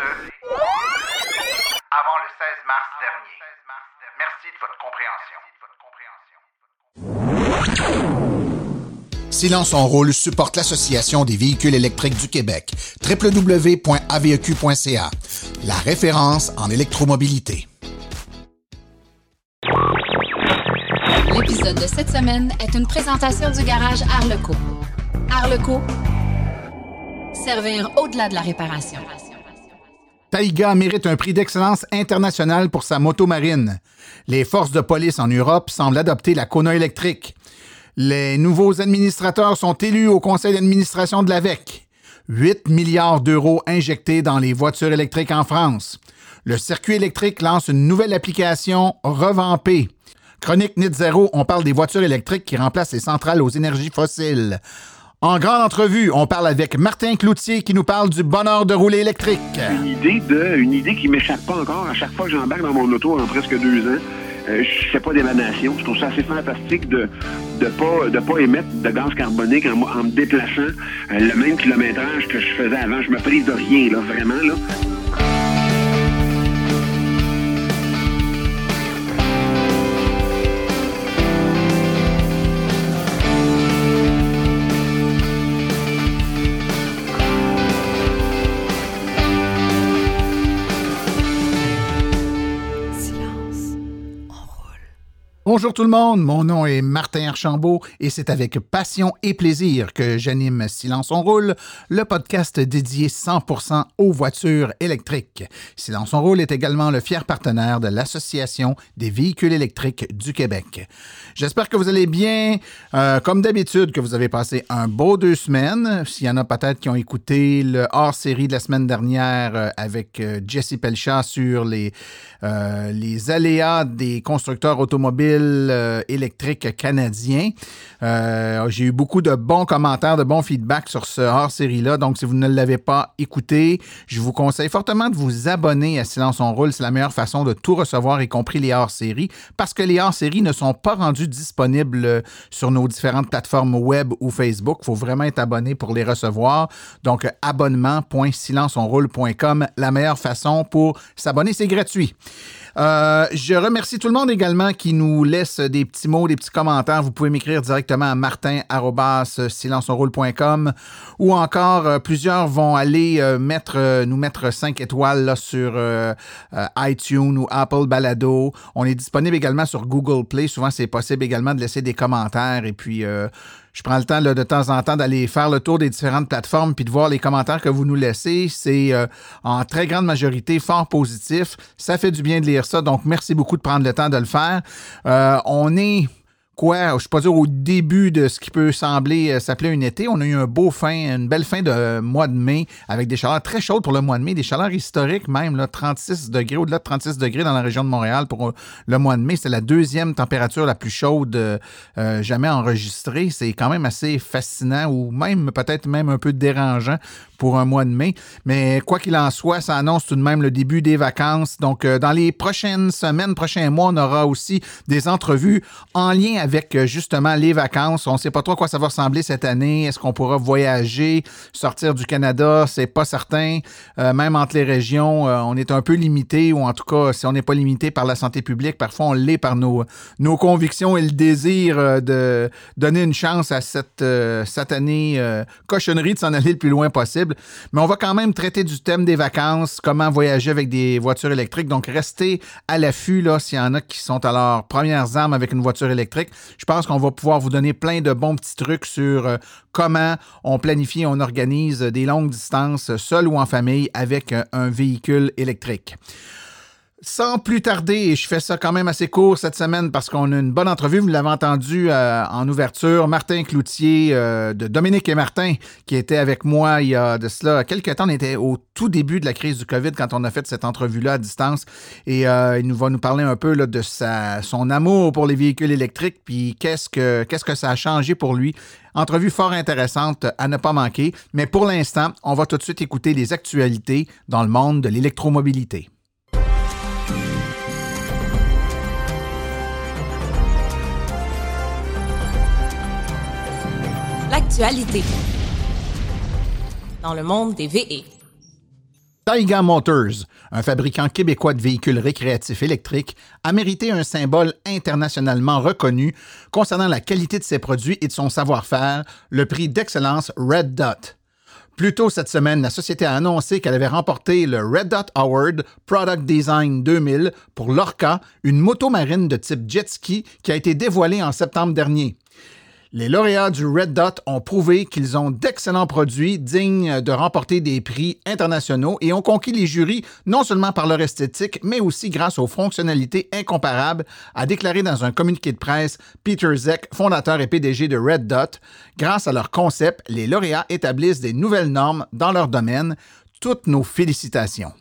ce, avant le 16 mars dernier. Merci de votre compréhension. Silence en rôle supporte l'Association des véhicules électriques du Québec, www.aveq.ca, la référence en électromobilité. L'épisode de cette semaine est une présentation du garage Arleco. Arleco, servir au-delà de la réparation. Taïga mérite un prix d'excellence international pour sa moto marine. Les forces de police en Europe semblent adopter la Kona électrique. Les nouveaux administrateurs sont élus au conseil d'administration de l'AVEC. 8 milliards d'euros injectés dans les voitures électriques en France. Le circuit électrique lance une nouvelle application revampée. Chronique Net Zero, on parle des voitures électriques qui remplacent les centrales aux énergies fossiles. En grande entrevue, on parle avec Martin Cloutier qui nous parle du bonheur de rouler électrique. Une idée de, une idée qui m'échappe pas encore. À chaque fois que j'embarque dans mon auto en presque deux ans, euh, je fais pas d'émanation. Je trouve ça assez fantastique de de pas de pas émettre de gaz carbonique en, me déplaçant euh, le même kilométrage que je faisais avant. Je me prise de rien là, vraiment là. Bonjour tout le monde, mon nom est Martin Archambault et c'est avec passion et plaisir que j'anime Silence on roule, le podcast dédié 100% aux voitures électriques. Silence on roule est également le fier partenaire de l'Association des véhicules électriques du Québec. J'espère que vous allez bien, euh, comme d'habitude, que vous avez passé un beau deux semaines. S'il y en a peut-être qui ont écouté le hors-série de la semaine dernière euh, avec euh, Jesse Pelchat sur les, les aléas des constructeurs automobiles euh, électrique canadien. Euh, j'ai eu beaucoup de bons commentaires, de bons feedbacks sur ce hors-série-là. Donc, si vous ne l'avez pas écouté, je vous conseille fortement de vous abonner à Silence on roule. C'est la meilleure façon de tout recevoir, y compris les hors-séries, parce que les hors-séries ne sont pas rendus disponibles euh, sur nos différentes plateformes web ou Facebook. Il faut vraiment être abonné pour les recevoir. Donc, abonnement.silenceonroule.com, la meilleure façon pour s'abonner, c'est gratuit. Euh, je remercie tout le monde également qui nous laisse des petits mots, des petits commentaires. Vous pouvez m'écrire directement à martin.silenceonroule.com ou encore euh, plusieurs vont aller euh, mettre, nous mettre 5 étoiles sur iTunes ou Apple Balado. On est disponible également sur Google Play. Souvent, c'est possible également de laisser des commentaires et puis je prends le temps de temps en temps d'aller faire le tour des différentes plateformes puis de voir les commentaires que vous nous laissez. C'est euh, en très grande majorité fort positif. Ça fait du bien de lire ça. Donc, merci beaucoup de prendre le temps de le faire. Euh, on est quoi, je pas dire au début de ce qui peut sembler euh, s'appeler un été, on a eu un beau fin, une belle fin de mois de mai avec des chaleurs très chaudes pour le mois de mai, des chaleurs historiques même, là, 36 degrés, au-delà de 36 degrés dans la région de Montréal pour euh, le mois de mai. C'est la deuxième température la plus chaude euh, jamais enregistrée. C'est quand même assez fascinant ou même peut-être même un peu dérangeant pour un mois de mai. Mais quoi qu'il en soit, ça annonce tout de même le début des vacances. Donc, dans les prochaines semaines, prochains mois, on aura aussi des entrevues en lien avec euh, justement les vacances. On ne sait pas trop à quoi ça va ressembler cette année. Est-ce qu'on pourra voyager, sortir du Canada? C'est pas certain. Euh, même entre les régions, euh, on est un peu limité, ou en tout cas, si on n'est pas limité par la santé publique, parfois on l'est par nos, nos convictions et le désir de donner une chance à cette satanée cochonnerie de s'en aller le plus loin possible. Mais on va quand même traiter du thème des vacances, comment voyager avec des voitures électriques. Donc, restez à l'affût s'il y en a qui sont à leurs premières armes avec une voiture électrique. Je pense qu'on va pouvoir vous donner plein de bons petits trucs sur euh, comment on planifie, on organise des longues distances, seul ou en famille, avec euh, un véhicule électrique. Sans plus tarder, et je fais ça quand même assez court cette semaine parce qu'on a une bonne entrevue, vous l'avez entendu euh, en ouverture, Martin Cloutier euh, de Dominique et Martin qui était avec moi il y a de cela quelques temps. On était au tout début de la crise du COVID quand on a fait cette entrevue-là à distance et euh, il nous va nous parler un peu là, de sa, son amour pour les véhicules électriques puis qu'est-ce que, qu'est-ce que ça a changé pour lui. Entrevue fort intéressante à ne pas manquer, mais pour l'instant, on va tout de suite écouter les actualités dans le monde de l'électromobilité. Dans le monde des VE. Taiga Motors, un fabricant québécois de véhicules récréatifs électriques, a mérité un symbole internationalement reconnu concernant la qualité de ses produits et de son savoir-faire, le prix d'excellence Red Dot. Plus tôt cette semaine, la société a annoncé qu'elle avait remporté le Red Dot Award Product Design 2000 pour l'Orca, une moto marine de type jet ski qui a été dévoilée en septembre dernier. Les lauréats du Red Dot ont prouvé qu'ils ont d'excellents produits dignes de remporter des prix internationaux et ont conquis les jurys non seulement par leur esthétique, mais aussi grâce aux fonctionnalités incomparables, a déclaré dans un communiqué de presse Peter Zeck, fondateur et PDG de Red Dot. Grâce à leur concept, les lauréats établissent des nouvelles normes dans leur domaine. Toutes nos félicitations.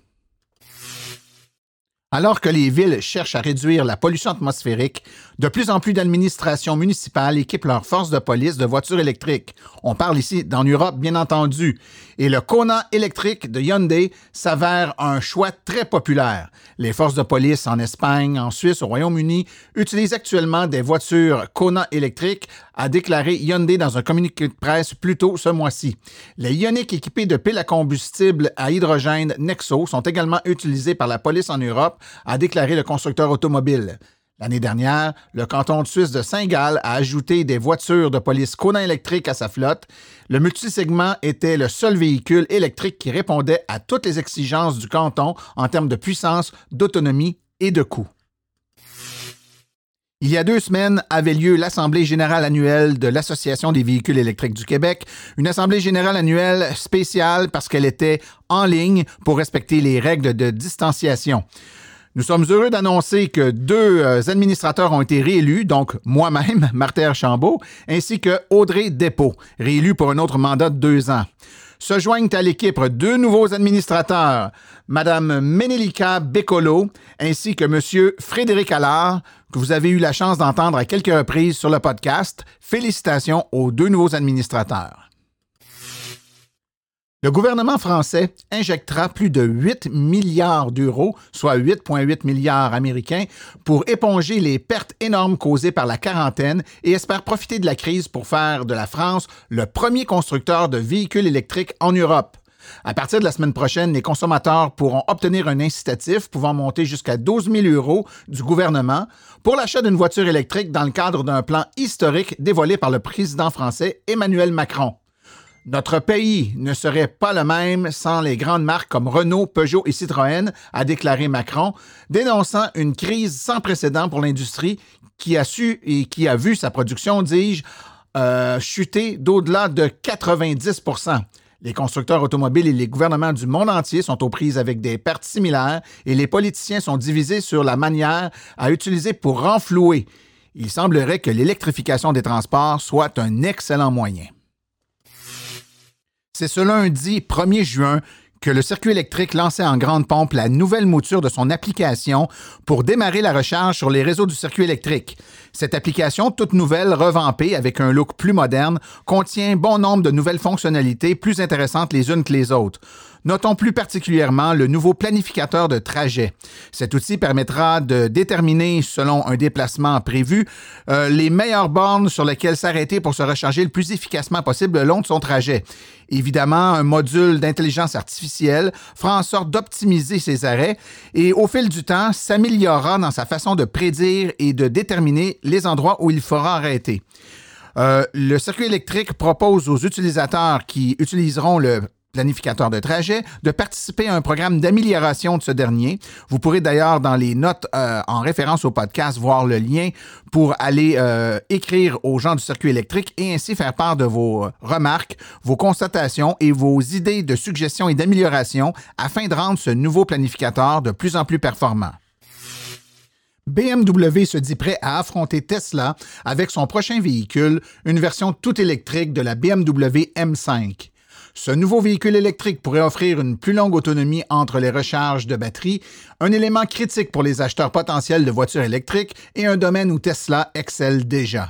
Alors que les villes cherchent à réduire la pollution atmosphérique, de plus en plus d'administrations municipales équipent leurs forces de police de voitures électriques. On parle ici d'en Europe, bien entendu. Et le Kona électrique de Hyundai s'avère un choix très populaire. Les forces de police en Espagne, en Suisse, au Royaume-Uni utilisent actuellement des voitures Kona électriques, a déclaré Hyundai dans un communiqué de presse plus tôt ce mois-ci. Les Ioniq équipés de piles à combustible à hydrogène Nexo sont également utilisés par la police en Europe a déclaré le constructeur automobile. L'année dernière, le canton de Suisse de Saint-Gall a ajouté des voitures de police Kona électriques à sa flotte. Le multisegment était le seul véhicule électrique qui répondait à toutes les exigences du canton en termes de puissance, d'autonomie et de coût. Il y a deux semaines avait lieu l'Assemblée générale annuelle de l'Association des véhicules électriques du Québec, une Assemblée générale annuelle spéciale parce qu'elle était en ligne pour respecter les règles de distanciation. Nous sommes heureux d'annoncer que deux euh, administrateurs ont été réélus, donc moi-même, Martin Archambault, ainsi que Audrey Despaux, réélu pour un autre mandat de deux ans. Se joignent à l'équipe deux nouveaux administrateurs, Mme Ménélika Bécolo ainsi que M. Frédéric Allard, que vous avez eu la chance d'entendre à quelques reprises sur le podcast. Félicitations aux deux nouveaux administrateurs. Le gouvernement français injectera plus de 8 milliards d'euros, soit 8,8 milliards américains, pour éponger les pertes énormes causées par la quarantaine et espère profiter de la crise pour faire de la France le premier constructeur de véhicules électriques en Europe. À partir de la semaine prochaine, les consommateurs pourront obtenir un incitatif pouvant monter jusqu'à 12 000 euros du gouvernement pour l'achat d'une voiture électrique dans le cadre d'un plan historique dévoilé par le président français Emmanuel Macron. Notre pays ne serait pas le même sans les grandes marques comme Renault, Peugeot et Citroën, a déclaré Macron, dénonçant une crise sans précédent pour l'industrie qui a su et qui a vu sa production, dis-je, euh, chuter d'au-delà de 90% les constructeurs automobiles et les gouvernements du monde entier sont aux prises avec des pertes similaires et les politiciens sont divisés sur la manière à utiliser pour renflouer. Il semblerait que l'électrification des transports soit un excellent moyen. C'est ce lundi 1er juin que le circuit électrique lançait en grande pompe la nouvelle mouture de son application pour démarrer la recharge sur les réseaux du circuit électrique. Cette application, toute nouvelle, revampée avec un look plus moderne, contient bon nombre de nouvelles fonctionnalités plus intéressantes les unes que les autres. Notons plus particulièrement le nouveau planificateur de trajet. Cet outil permettra de déterminer, selon un déplacement prévu, euh, les meilleures bornes sur lesquelles s'arrêter pour se recharger le plus efficacement possible le long de son trajet. Évidemment, un module d'intelligence artificielle fera en sorte d'optimiser ses arrêts et au fil du temps s'améliorera dans sa façon de prédire et de déterminer les endroits où il fera arrêter. Euh, le circuit électrique propose aux utilisateurs qui utiliseront le planificateur de trajet, de participer à un programme d'amélioration de ce dernier. Vous pourrez d'ailleurs dans les notes euh, en référence au podcast voir le lien pour aller euh, écrire aux gens du circuit électrique et ainsi faire part de vos remarques, vos constatations et vos idées de suggestions et d'amélioration afin de rendre ce nouveau planificateur de plus en plus performant. BMW se dit prêt à affronter Tesla avec son prochain véhicule, une version tout électrique de la BMW M5. Ce nouveau véhicule électrique pourrait offrir une plus longue autonomie entre les recharges de batterie, un élément critique pour les acheteurs potentiels de voitures électriques et un domaine où Tesla excelle déjà.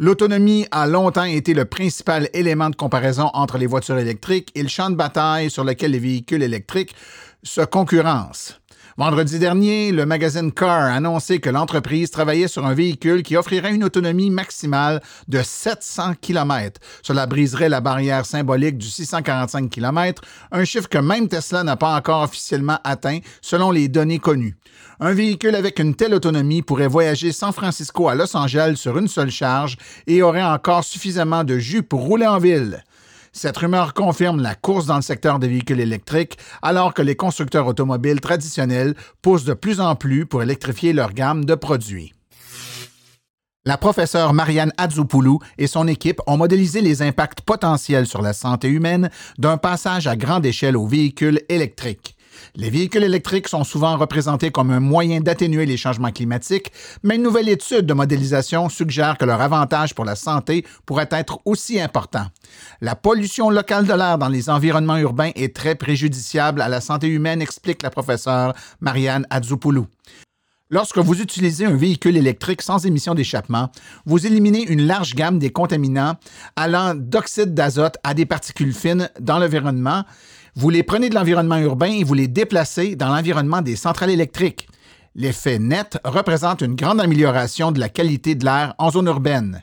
L'autonomie a longtemps été le principal élément de comparaison entre les voitures électriques et le champ de bataille sur lequel les véhicules électriques se concurrencent. Vendredi dernier, le magazine Car a annoncé que l'entreprise travaillait sur un véhicule qui offrirait une autonomie maximale de 700 km. Cela briserait la barrière symbolique du 645 km, un chiffre que même Tesla n'a pas encore officiellement atteint selon les données connues. Un véhicule avec une telle autonomie pourrait voyager San Francisco à Los Angeles sur une seule charge et aurait encore suffisamment de jus pour rouler en ville. Cette rumeur confirme la course dans le secteur des véhicules électriques, alors que les constructeurs automobiles traditionnels poussent de plus en plus pour électrifier leur gamme de produits. La professeure Marianne Adzupoulou et son équipe ont modélisé les impacts potentiels sur la santé humaine d'un passage à grande échelle aux véhicules électriques. Les véhicules électriques sont souvent représentés comme un moyen d'atténuer les changements climatiques, mais une nouvelle étude de modélisation suggère que leur avantage pour la santé pourrait être aussi important. La pollution locale de l'air dans les environnements urbains est très préjudiciable à la santé humaine, explique la professeure Marianne Adzupoulou. Lorsque vous utilisez un véhicule électrique sans émission d'échappement, vous éliminez une large gamme des contaminants allant d'oxyde d'azote à des particules fines dans l'environnement vous les prenez de l'environnement urbain et vous les déplacez dans l'environnement des centrales électriques. L'effet net représente une grande amélioration de la qualité de l'air en zone urbaine.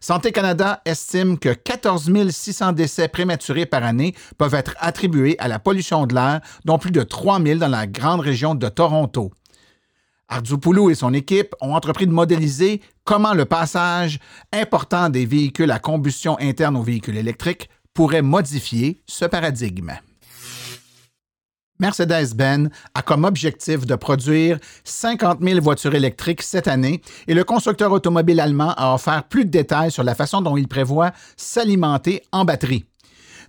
Santé Canada estime que 14 600 décès prématurés par année peuvent être attribués à la pollution de l'air, dont plus de 3 000 dans la grande région de Toronto. Arzupoulou et son équipe ont entrepris de modéliser comment le passage important des véhicules à combustion interne aux véhicules électriques pourrait modifier ce paradigme. Mercedes-Benz a comme objectif de produire 50 000 voitures électriques cette année et le constructeur automobile allemand a offert plus de détails sur la façon dont il prévoit s'alimenter en batterie.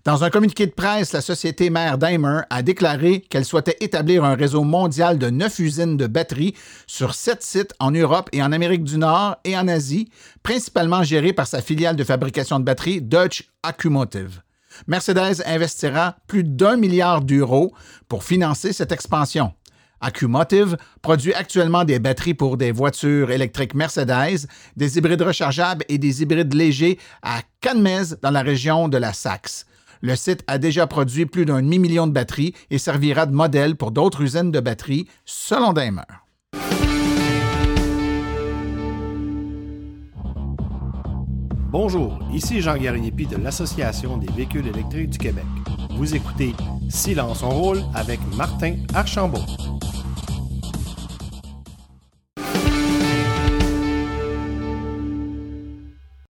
Dans un communiqué de presse, la société mère Daimler a déclaré qu'elle souhaitait établir un réseau mondial de neuf usines de batteries sur sept sites en Europe et en Amérique du Nord et en Asie, principalement gérés par sa filiale de fabrication de batteries Deutsche Accumotive. Mercedes investira plus d'un milliard d'euros pour financer cette expansion. Accumotive produit actuellement des batteries pour des voitures électriques Mercedes, des hybrides rechargeables et des hybrides légers à Canmez dans la région de la Saxe. Le site a déjà produit plus d'un demi-million de batteries et servira de modèle pour d'autres usines de batteries, selon Daimler. Bonjour, ici Jean Gariepi de l'Association des véhicules électriques du Québec. Vous écoutez Silence on roule avec Martin Archambault.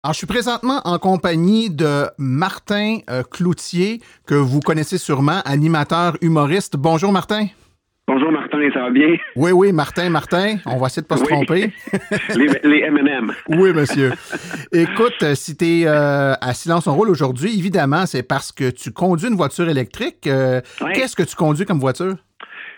Alors, je suis présentement en compagnie de Martin euh, Cloutier, que vous connaissez sûrement, animateur humoriste. Bonjour Martin. Bonjour Martin, ça va bien? Oui, oui, Martin, Martin, on va essayer de ne pas se tromper. les, M&M. oui, monsieur. Écoute, euh, si tu es euh, à Silence on roule aujourd'hui, évidemment, c'est parce que tu conduis une voiture électrique. Euh, qu'est-ce que tu conduis comme voiture?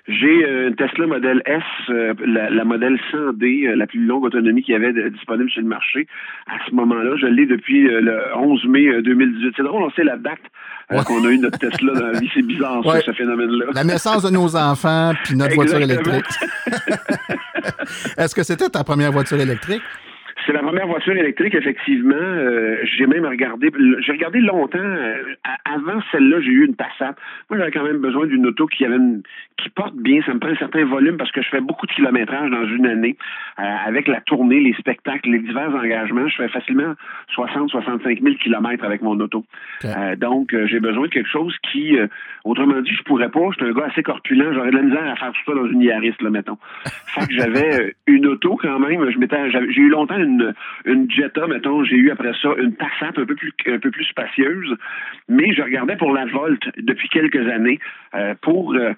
J'ai une Tesla Model S, euh, la, la, modèle 100D, euh, la plus longue autonomie qu'il y avait disponible sur le marché. À ce moment-là, je l'ai depuis le 11 mai 2018. C'est drôle, on sait la date qu'on a eu notre Tesla dans la vie. C'est bizarre, ça, ce phénomène-là. La naissance de nos enfants, puis notre voiture électrique. Est-ce que c'était ta première voiture électrique? C'est la première voiture électrique, effectivement. Euh, j'ai même regardé, j'ai regardé longtemps. Euh, avant celle-là, j'ai eu une Passat. Moi, j'avais quand même besoin d'une auto qui avait qui porte bien. Ça me prend un certain volume parce que je fais beaucoup de kilométrage dans une année. Euh, avec la tournée, les spectacles, les divers engagements, je fais facilement 60-65 000 kilomètres avec mon auto. donc, j'ai besoin de quelque chose qui, autrement dit, je pourrais pas. Je suis un gars assez corpulent. J'aurais de la misère à faire tout ça dans une Yaris, là, mettons. fait que j'avais une auto quand même. Je m'étais, j'ai eu longtemps une une, Jetta, mettons, j'ai eu après ça une Passat un peu plus un peu plus spacieuse, mais je regardais pour la Volt depuis quelques années. Euh, pour, euh,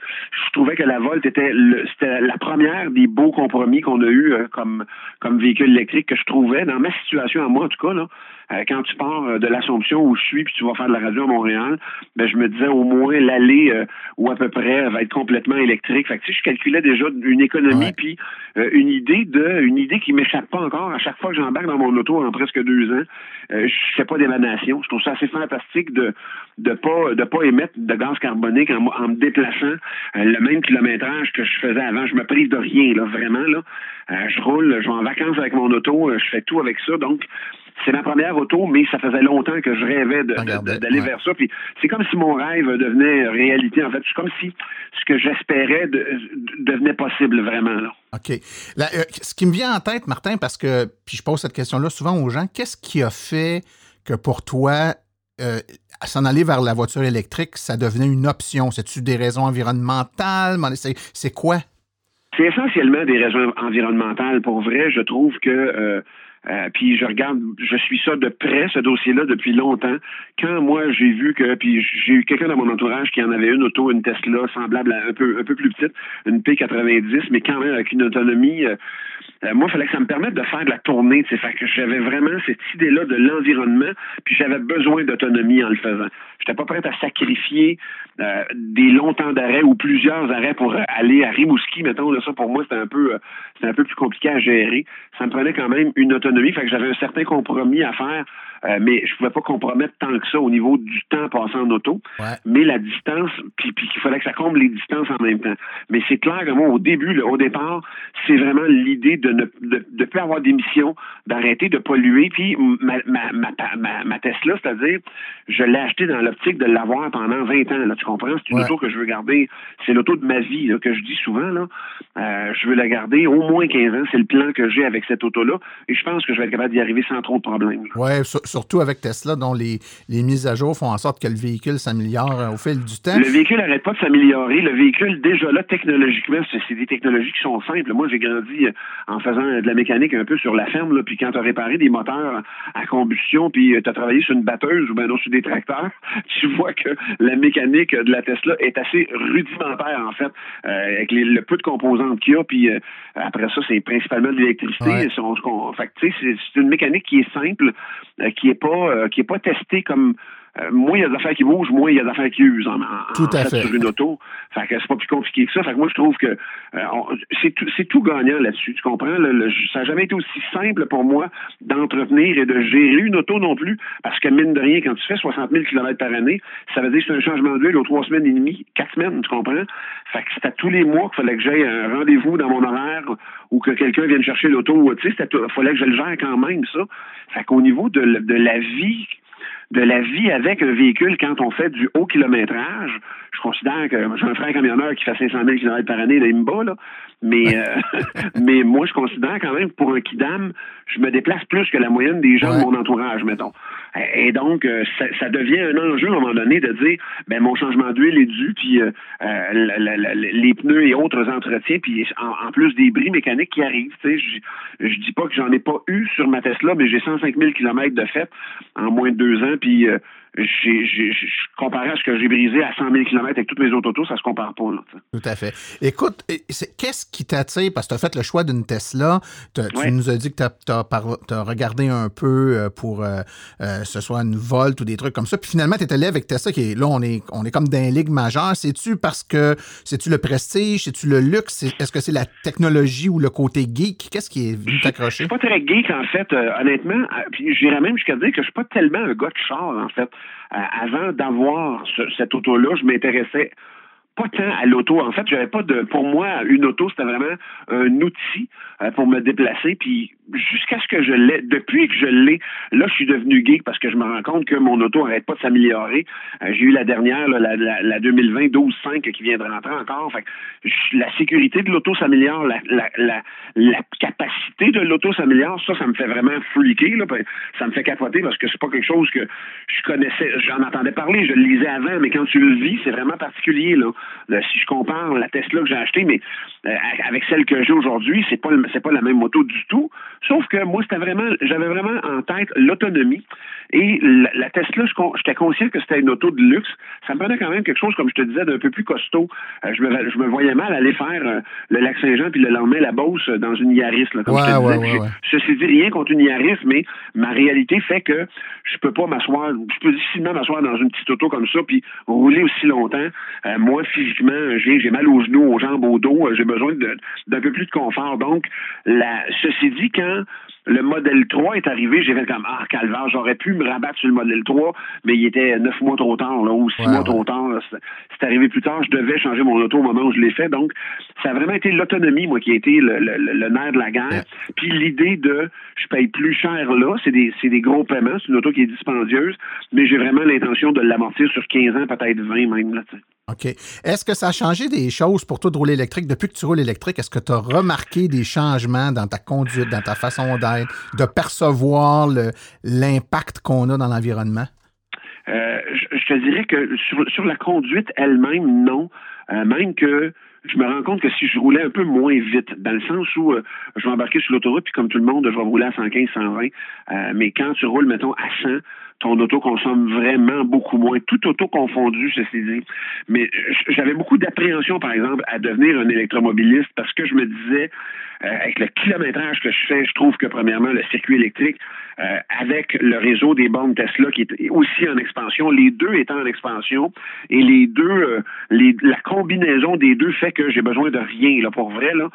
je trouvais que la Volt était c'était la première des beaux compromis qu'on a eu euh, comme comme véhicule électrique que je trouvais dans ma situation à moi en tout cas là. Euh, quand tu pars euh, de l'Assomption où je suis, puis tu vas faire de la radio à Montréal, ben, je me disais au moins l'aller euh, ou à peu près va être complètement électrique. Fait que, tu sais, je calculais déjà une économie, puis une idée de une idée qui m'échappe pas encore. À chaque fois que j'embarque dans mon auto en presque deux ans, je fais pas d'émanation. Je trouve ça assez fantastique de de pas de pas émettre de gaz carbonique en, en me déplaçant le même kilométrage que je faisais avant. Je me prive de rien, là, vraiment. Là. je roule, je vais en vacances avec mon auto, je fais tout avec ça. Donc, c'est ma première auto, mais ça faisait longtemps que je rêvais d'aller vers ça. Puis c'est comme si mon rêve devenait réalité. En fait, c'est comme si ce que j'espérais devenait possible vraiment. Là. OK. Euh, ce qui me vient en tête, Martin, parce que, puis je pose cette question-là souvent aux gens, qu'est-ce qui a fait que pour toi, euh, s'en aller vers la voiture électrique, ça devenait une option? C'est-tu des raisons environnementales? C'est quoi? C'est essentiellement des raisons environnementales. Pour vrai, je trouve que euh, euh, puis je regarde, je suis ça de près, ce dossier-là, depuis longtemps. Quand moi j'ai vu que, puis j'ai eu quelqu'un dans mon entourage qui en avait une auto, une Tesla semblable à un peu un peu plus petite, une P90, mais quand même avec une autonomie. Euh, euh, moi, il fallait que ça me permette de faire de la tournée. Fait que j'avais vraiment cette idée-là de l'environnement, puis j'avais besoin d'autonomie en le faisant. J'étais pas prêt à sacrifier des longs temps d'arrêt ou plusieurs arrêts pour aller à Rimouski, mettons. Là, ça, pour moi, c'était un peu c'était un peu plus compliqué à gérer. Ça me prenait quand même une autonomie fait que j'avais un certain compromis à faire, euh, mais je pouvais pas compromettre tant que ça au niveau du temps passé en auto. Mais la distance, puis, puis qu'il fallait que ça comble les distances en même temps. Mais c'est clair que moi, au début, au départ, c'est vraiment l'idée de ne de, plus avoir d'émissions, d'arrêter de polluer. Puis ma, ma, ma, ma, Tesla, c'est-à-dire, je l'ai acheté dans l'optique de l'avoir pendant 20 ans. Là, tu comprends? C'est une auto que je veux garder. C'est l'auto de ma vie que je dis souvent. Là. Euh, je veux la garder au moins 15 ans. C'est le plan que j'ai avec cette auto-là. Et je pense que je vais être capable d'y arriver sans trop de problèmes. Oui, surtout avec Tesla, dont les, les, mises à jour font en sorte que le véhicule s'améliore euh, au fil du temps. Le véhicule n'arrête pas de s'améliorer. Le véhicule, déjà là, technologiquement, c'est des technologies qui sont simples. Moi, j'ai grandi euh, en faisant de la mécanique un peu sur la ferme, là, puis quand tu as réparé des moteurs à combustion, puis euh, tu as travaillé sur une batteuse ou bien sur des tracteurs, tu vois que la mécanique de la Tesla est assez rudimentaire, en fait, avec le peu de composantes qu'il y a, puis après ça, c'est principalement de l'électricité. C'est une mécanique qui est simple, euh, qui est pas euh, qui est pas testée comme euh, moins il y a des affaires qui bougent, moins il y a des affaires qui usent en, tout à fait, sur une auto. Fait que c'est pas plus compliqué que ça. Fait que moi, je trouve que c'est tout, tout gagnant là-dessus. Tu comprends? ça n'a jamais été aussi simple pour moi d'entretenir et de gérer une auto non plus. Parce que mine de rien, quand tu fais 60 000 km par année, ça veut dire que c'est un changement d'huile aux trois semaines et demie, quatre semaines, tu comprends? Fait que c'est à tous les mois qu'il fallait que j'aille un rendez-vous dans mon horaire ou que quelqu'un vienne chercher l'auto. Tu sais, il fallait que je le gère quand même, ça. Fait qu'au niveau de, de la vie de la vie avec un véhicule quand on fait du haut kilométrage. Je considère que j'ai un frère camionneur qui fait 500 000 km par année, là, il me bat, là. Mais, euh, mais moi, je considère quand même que pour un kidam, je me déplace plus que la moyenne des gens de mon entourage, mettons. Et donc, euh, ça, devient un enjeu à un moment donné de dire, ben mon changement d'huile est dû, puis euh, euh, les pneus et autres entretiens, puis en, plus des bris mécaniques qui arrivent. Tu sais, je, je dis pas que j'en ai pas eu sur ma Tesla, mais j'ai 105 000 km de fait en moins de deux ans, puis j'ai, comparé à ce que j'ai brisé à 100 000 km avec toutes mes autres autos, ça se compare pas. Tout à fait. Écoute, qu'est-ce qui t'attire? Parce que tu as fait le choix d'une Tesla. Tu nous as dit que tu as, regardé un peu euh, pour euh, euh, ce soit une Volt ou des trucs comme ça. Puis finalement, tu es allé avec Tesla, qui est là, on est, on est comme dans une ligue majeure. C'est-tu parce que c'est-tu le prestige? C'est-tu le luxe? Est-ce que c'est la technologie ou le côté geek? Qu'est-ce qui est venu t'accrocher? Je suis pas très geek, en fait, honnêtement. Puis j'irais même jusqu'à dire que je suis pas tellement un gars de char, en fait. Euh, avant d'avoir cette auto-là, je m'intéressais pas tant à l'auto. En fait, j'avais pas de. Pour moi, une auto, c'était vraiment un outil euh, pour me déplacer. Puis jusqu'à ce que je l'ai, depuis que je l'ai, là, je suis devenu geek parce que je me rends compte que mon auto n'arrête pas de s'améliorer. Euh, j'ai eu la dernière, la, la, la 2020 12.5 qui vient de rentrer encore. Fait la sécurité de l'auto s'améliore, la, la, la, capacité de l'auto s'améliore. Ça, ça me fait vraiment freaker. Là. Ça me fait capoter parce que c'est pas quelque chose que je connaissais. J'en entendais parler, je le lisais avant, mais quand tu le vis, c'est vraiment particulier. Là. Si je compare la Tesla que j'ai achetée, mais euh, avec celle que j'ai aujourd'hui, c'est pas c'est pas la même moto du tout. Sauf que moi, c'était vraiment, j'avais vraiment en tête l'autonomie. Et la, Tesla, j'étais conscient que c'était une auto de luxe. Ça me prenait quand même quelque chose, comme je te disais, d'un peu plus costaud. Euh, je, me, je me voyais mal aller faire euh, le lac Saint-Jean puis le lendemain la Beauce dans une Yaris. Là, comme je te disais. Ceci dit, rien contre une Yaris, mais ma réalité fait que je peux pas m'asseoir, je peux difficilement m'asseoir dans une petite auto comme ça puis rouler aussi longtemps. Moi, physiquement, j'ai mal aux genoux, aux jambes, au dos. J'ai besoin d'un peu plus de confort. Donc, la, ceci dit, quand le modèle 3 est arrivé, j'ai fait comme Ah, calvaire, j'aurais pu me rabattre sur le modèle 3, mais il était neuf mois trop tard, là, ou six mois trop tard. C'est arrivé plus tard, je devais changer mon auto au moment où je l'ai fait. Donc, ça a vraiment été l'autonomie, moi, qui a été le, le, nerf de la guerre. Puis l'idée de je paye plus cher là, c'est des, des gros paiements, c'est une auto qui est dispendieuse, mais j'ai vraiment l'intention de l'amortir sur 15 ans, peut-être 20 même. Là, OK. Est-ce que ça a changé des choses pour toi de rouler électrique? Depuis que tu roules électrique, est-ce que tu as remarqué des changements dans ta conduite, dans ta façon d'être, de percevoir l'impact qu'on a dans l'environnement? Euh, je, te dirais que sur, la conduite elle-même, non. Euh, même que je me rends compte que si je roulais un peu moins vite, dans le sens où euh, je vais embarquer sur l'autoroute, puis comme tout le monde, je vais rouler à 115, 120, mais quand tu roules, mettons, à 100, ton auto consomme vraiment beaucoup moins, tout auto confondu, ceci dit. Mais j'avais beaucoup d'appréhension, par exemple, à devenir un électromobiliste parce que je me disais, euh, avec le kilométrage que je fais, je trouve que premièrement, le circuit électrique, euh, avec le réseau des bornes Tesla qui est aussi en expansion, les deux étant en expansion, et les deux, euh, les, la combinaison des deux fait que j'ai besoin de rien. Là, pour vrai, là,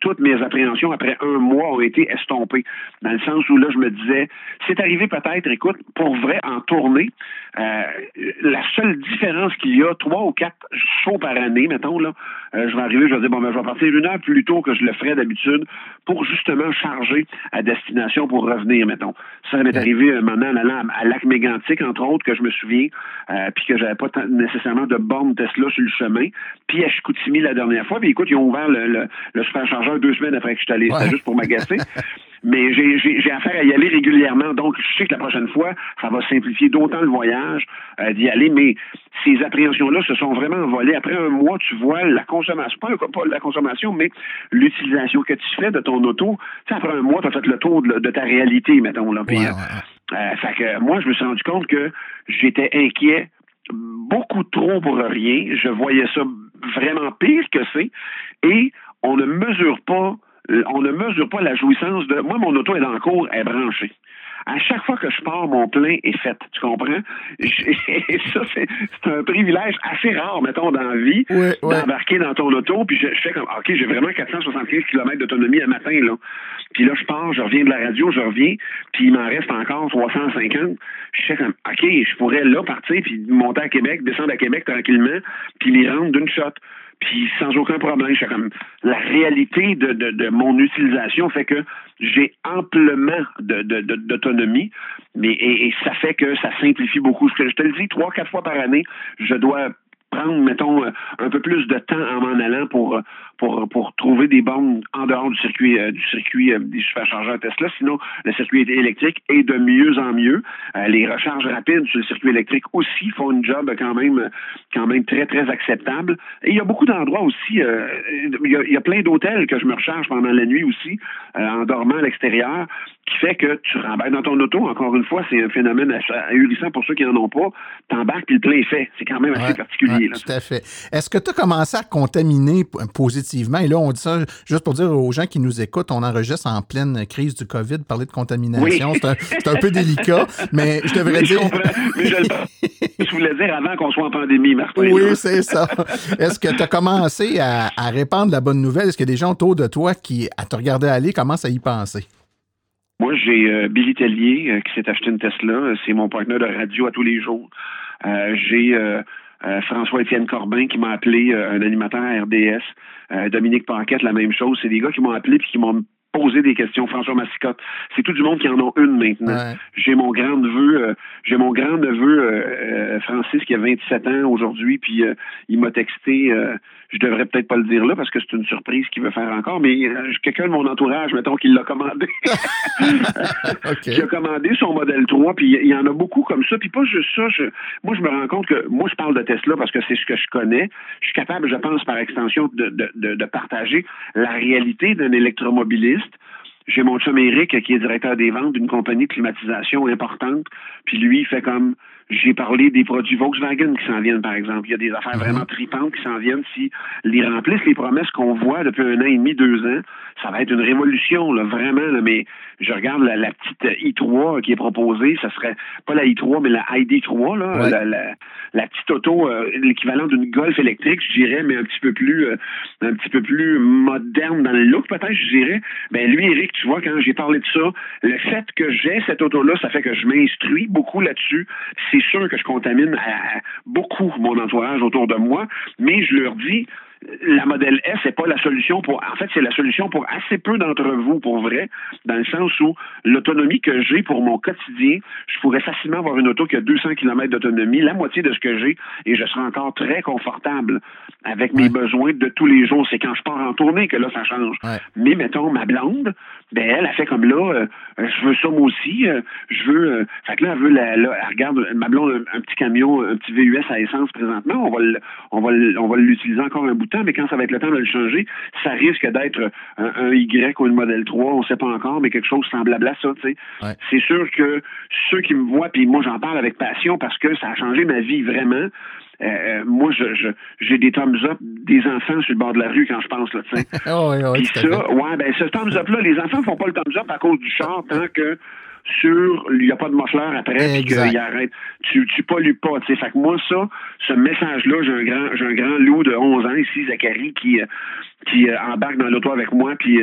toutes mes appréhensions après un mois ont été estompées. Dans le sens où là, je me disais, c'est arrivé peut-être, écoute, pour vrai, en tournée, la seule différence qu'il y a, trois ou quatre shows par année, mettons, là, je vais arriver, je vais dire, bon, ben, je vais partir une heure plus tôt que je le ferais d'habitude pour justement charger à destination pour revenir, mettons. Ça m'est arrivé un moment en allant à Lac Mégantic, entre autres, que je me souviens, euh, puis que j'avais pas nécessairement de borne Tesla sur le chemin. Puis à Chicoutimi la dernière fois, puis écoute, ils ont ouvert le, le, superchargeur deux semaines après que je suis allé. C'était juste pour m'agacer. mais j'ai affaire à y aller régulièrement. Donc, je sais que la prochaine fois, ça va simplifier d'autant le voyage euh, d'y aller. Mais ces appréhensions-là se sont vraiment envolées. Après un mois, tu vois la consommation, pas, la consommation, mais l'utilisation que tu fais de ton auto. Tu sais, après un mois, tu as fait le tour de, ta réalité, mettons. Là. Puis, euh, fait que moi, je me suis rendu compte que j'étais inquiet beaucoup trop pour rien. Je voyais ça vraiment pire que c'est. Et on ne mesure pas on ne mesure pas la jouissance de. Moi, mon auto est le cours, elle est branchée. À chaque fois que je pars, mon plein est fait. Tu comprends? Et ça, c'est un privilège assez rare, mettons, dans la vie, d'embarquer dans ton auto. Puis je, fais comme, OK, j'ai vraiment 475 km d'autonomie à matin, là. Puis là, je pars, je reviens de la radio, je reviens, puis il m'en reste encore 350. Je fais comme, OK, je pourrais là partir, puis monter à Québec, descendre à Québec tranquillement, puis les rendre d'une shot puis sans aucun problème. Je comme la réalité de, de, de mon utilisation fait que j'ai amplement d'autonomie, mais et, et, ça fait que ça simplifie beaucoup. Je te le dis, trois, quatre fois par année, je dois prendre, mettons, euh, un peu plus de temps en m'en allant pour, pour, pour trouver des bornes en dehors du circuit euh, du circuit euh, des superchargeurs Tesla. Sinon, le circuit électrique est de mieux en mieux. les recharges rapides sur le circuit électrique aussi font une job quand même quand même très, très acceptable. Et il y a beaucoup d'endroits aussi, il, y a, il, y a, plein d'hôtels que je me recharge pendant la nuit aussi, en dormant à l'extérieur qui fait que tu rembarques dans ton auto. Encore une fois, c'est un phénomène ahurissant pour ceux qui n'en ont pas. T'embarques puis le plein est fait. C'est quand même assez particulier. tout à fait. Est-ce que tu as commencé à contaminer positivement? Et là, on dit ça juste pour dire aux gens qui nous écoutent, on enregistre en pleine crise du COVID, parler de contamination. C'est un, peu délicat, mais je devrais dire... mais je, je, voulais dire avant qu'on soit en pandémie, Martin. Oui, c'est ça. Est-ce que tu as commencé à, à, répandre la bonne nouvelle? Est-ce a des gens autour de toi qui, à te regarder aller, commencent à y penser? Moi, j'ai euh, Billy Tellier euh, qui s'est acheté une Tesla. C'est mon partenaire de radio à tous les jours. Euh, j'ai François-Étienne Corbin qui m'a appelé, un animateur à RDS. Dominique Paquette, la même chose. C'est des gars qui m'ont appelé puis qui m'ont posé des questions. François Massicotte, c'est tout du monde qui en a une maintenant. J'ai mon grand neveu, j'ai mon grand neveu Francis qui a 27 ans aujourd'hui, puis il m'a texté je devrais peut-être pas le dire là parce que c'est une surprise qu'il veut faire encore, mais euh, quelqu'un de mon entourage, mettons, qui l'a commandé. Qui a commandé son modèle 3, puis il y en a beaucoup comme ça. Puis pas juste ça, moi je me rends compte que moi je parle de Tesla parce que c'est ce que je connais. Je suis capable, je pense, par extension, de, de, de, partager la réalité d'un électromobiliste. J'ai mon chum Eric qui est directeur des ventes d'une compagnie de climatisation importante, puis lui il fait comme j'ai parlé des produits Volkswagen qui s'en viennent, par exemple. Il y a des affaires vraiment mhm. tripantes qui s'en viennent. Si les remplissent les promesses qu'on voit depuis un an et demi, deux ans, ça va être une révolution, là, vraiment. Là, mais je regarde la, la, petite i3 qui est proposée. Ça serait pas la i3, mais la ID3, là, la, la petite auto, euh, l'équivalent d'une Golf électrique, je dirais, mais un petit peu plus, euh, un petit peu plus moderne dans le look, peut-être, je dirais. Ben lui, Eric, tu vois, quand j'ai parlé de ça, le fait que j'ai cette auto-là, ça fait que je m'instruis beaucoup là-dessus. C'est sûr que je contamine beaucoup mon entourage autour de moi, mais je leur dis, la modèle S, c'est pas la solution pour. En fait, c'est la solution pour assez peu d'entre vous, pour vrai, dans le sens où l'autonomie que j'ai pour mon quotidien, je pourrais facilement avoir une auto qui a 200 km d'autonomie, la moitié de ce que j'ai, et je serai encore très confortable avec mes besoins de tous les jours. C'est quand je pars en tournée que là, ça change. Mais mettons, ma blonde, ben elle a fait comme là, euh, je veux ça moi aussi, euh, je veux. Euh, fait que là, elle veut la, elle regarde ma blonde un, petit camion, un petit VUS à essence présentement. On va on va on va l'utiliser encore un bout de temps, mais quand ça va être le temps de le changer, ça risque d'être un, Y ou une modèle 3, on sait pas encore, mais quelque chose semblable à ça. C'est sûr que ceux qui me voient, puis moi j'en parle avec passion parce que ça a changé ma vie vraiment. Euh, euh, moi, je, j'ai des thumbs up des enfants sur le bord de la rue quand je pense, là, tu sais. oh, oui, oui, ça, ouais, ben, ce thumbs up-là, les enfants font pas le thumbs up à cause du char tant que sur il n'y a pas de muffler après puis qu'il arrête. Tu, tu pollues pas, tu sais. Fait que moi, ça, ce message-là, j'ai un grand j'ai un grand loup de 11 ans ici, Zachary, qui, euh, qui embarque dans l'auto avec moi, puis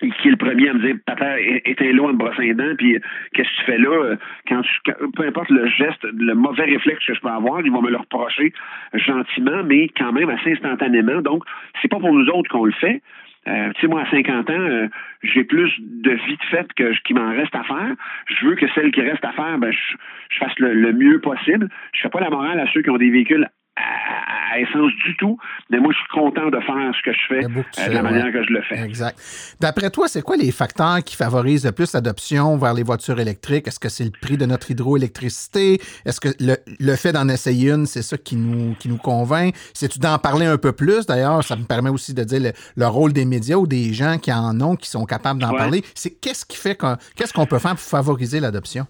qui est le premier à me dire Papa, éteins l'eau en te brossant les dents, puis qu'est-ce que tu fais là? Euh, quand tu, peu importe le geste, le mauvais réflexe que je peux avoir, ils vont me le reprocher gentiment, mais quand même assez instantanément. Donc, c'est pas pour nous autres qu'on le fait. Euh, tu sais, moi, à 50 ans, euh, j'ai plus de vie de fait que qu'il m'en reste à faire. Je veux que celle qui reste à faire, ben, je, je fasse le, le, mieux possible. Je fais pas la morale à ceux qui ont des véhicules à, essence du tout. Mais moi, je suis content de faire ce que je fais euh, de la manière que je le fais. Exact. D'après toi, c'est quoi les facteurs qui favorisent le plus l'adoption vers les voitures électriques? Est-ce que c'est le prix de notre hydroélectricité? Est-ce que le, fait d'en essayer une, c'est ça qui nous, qui nous convainc? C'est-tu d'en parler un peu plus? D'ailleurs, ça me permet aussi de dire le, rôle des médias ou des gens qui en ont, qui sont capables d'en parler. C'est qu'est-ce qui fait qu'est-ce qu'on peut faire pour favoriser l'adoption?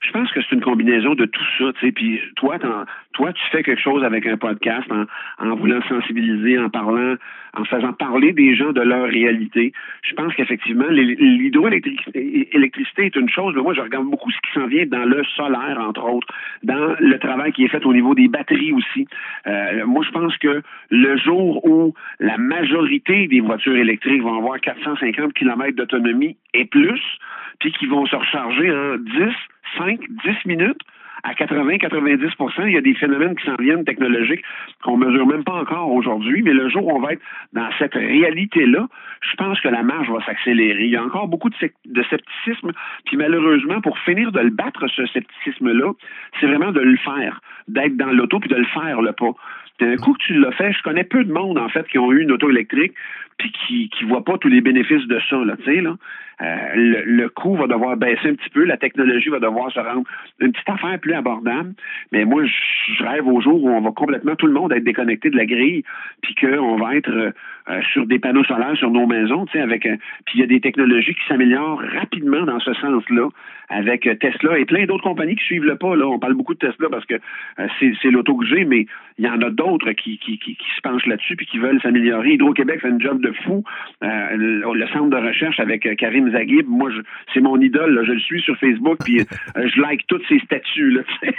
Je pense que c'est une combinaison de tout ça, tu sais. Puis toi, toi, tu fais quelque chose avec un podcast en, en voulant sensibiliser, en parlant, en faisant parler des gens de leur réalité. Je pense qu'effectivement, l'hydroélectricité est une chose, mais moi, je regarde beaucoup ce qui s'en vient dans le solaire, entre autres, dans le travail qui est fait au niveau des batteries aussi. Euh, moi, je pense que le jour où la majorité des voitures électriques vont avoir 450 km d'autonomie et plus, puis qui vont se recharger en 10, 5, 10 minutes, à 80-90% il y a des phénomènes qui s'en viennent technologiques qu'on mesure même pas encore aujourd'hui, mais le jour où on va être dans cette réalité-là, je pense que la marge va s'accélérer. Il y a encore beaucoup de, scepticisme, puis malheureusement, pour finir de le battre, ce scepticisme-là, c'est vraiment de le faire, d'être dans l'auto puis de le faire le pas. Un coup que tu l'as fait, je connais peu de monde, en fait, qui ont eu une auto électrique puis qui ne voient pas tous les bénéfices de ça, là, tu sais, là. Euh, le, le, coût va devoir baisser un petit peu, la technologie va devoir se rendre une petite affaire plus abordable. Mais moi, je, rêve au jour où on va complètement tout le monde être déconnecté de la grille, puis qu'on va être euh, euh, sur des panneaux solaires sur nos maisons, tu sais, avec puis il y a des technologies qui s'améliorent rapidement dans ce sens-là, avec Tesla et plein d'autres compagnies qui suivent le pas. Là, on parle beaucoup de Tesla parce que c'est l'auto que mais il y en a d'autres qui, qui, qui, se penchent là-dessus puis qui veulent s'améliorer. Hydro-Québec fait un job de fou. le, le centre de recherche avec Karim Zagib, moi, c'est mon idole. Je le suis sur Facebook, puis euh, je like toutes ses statuts. Là,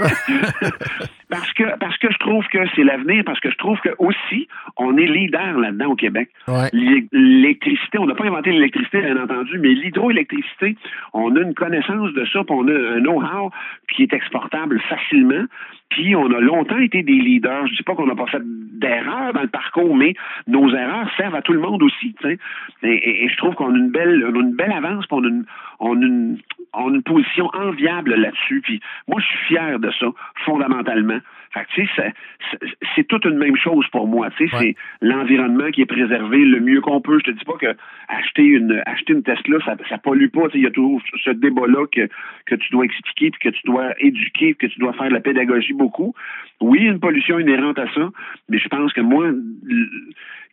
parce que parce que je trouve que c'est l'avenir, parce que je trouve que aussi on est leader là-dedans au Québec. L'électricité, on n'a pas inventé l'électricité, bien entendu, mais l'hydroélectricité, on a une connaissance de ça, puis on a un know-how qui est exportable facilement. Puis on a longtemps été des leaders. Je dis pas qu'on n'a pas fait d'erreurs dans le parcours, mais nos erreurs servent à tout le monde aussi. Et, et, je trouve qu'on a une belle, on a une belle avance, on a une, on a une, on a une position enviable là-dessus. Puis moi, je suis fier de ça, fondamentalement. Fait c'est toute une même chose pour moi. C'est l'environnement qui est préservé le mieux qu'on peut. Je te dis pas que acheter une acheter une Tesla, ça, ça pollue pas. Il y a toujours ce débat-là que, que tu dois expliquer, puis que tu dois éduquer, puis que tu dois faire de la pédagogie beaucoup. Oui, il y a une pollution inhérente à ça, mais je pense que moi,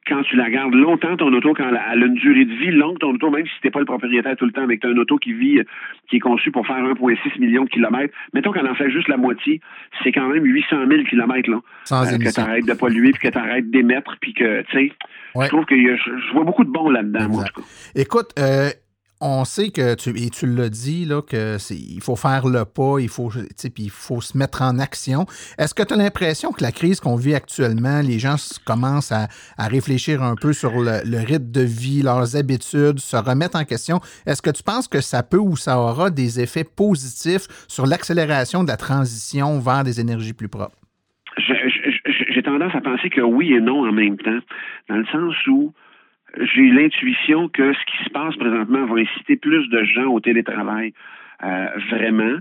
quand tu la gardes longtemps, ton auto, quand elle a une durée de vie longue, ton auto, même si tu n'es pas le propriétaire tout le temps, mais que tu as une auto qui vit, qui est conçue pour faire 1,6 million de kilomètres, mettons qu'elle en fait juste la moitié, c'est quand même 800 000 kilomètres, là. Sans euh, que tu arrêtes de polluer, puis que tu arrêtes d'émettre, puis que, tu sais, je trouve que je, vois beaucoup de bons là-dedans, moi, Écoute, euh, on sait que tu et tu l'as dit là que il faut faire le pas, il faut il faut se mettre en action. Est-ce que tu as l'impression que la crise qu'on vit actuellement, les gens commencent à, réfléchir un peu sur le, rythme de vie, leurs habitudes, se remettre en question? Est-ce que tu penses que ça peut ou ça aura des effets positifs sur l'accélération de la transition vers des énergies plus propres? J'ai tendance à penser que oui et non en même temps, dans le sens où j'ai l'intuition que ce qui se passe présentement va inciter plus de gens au télétravail. Euh, vraiment.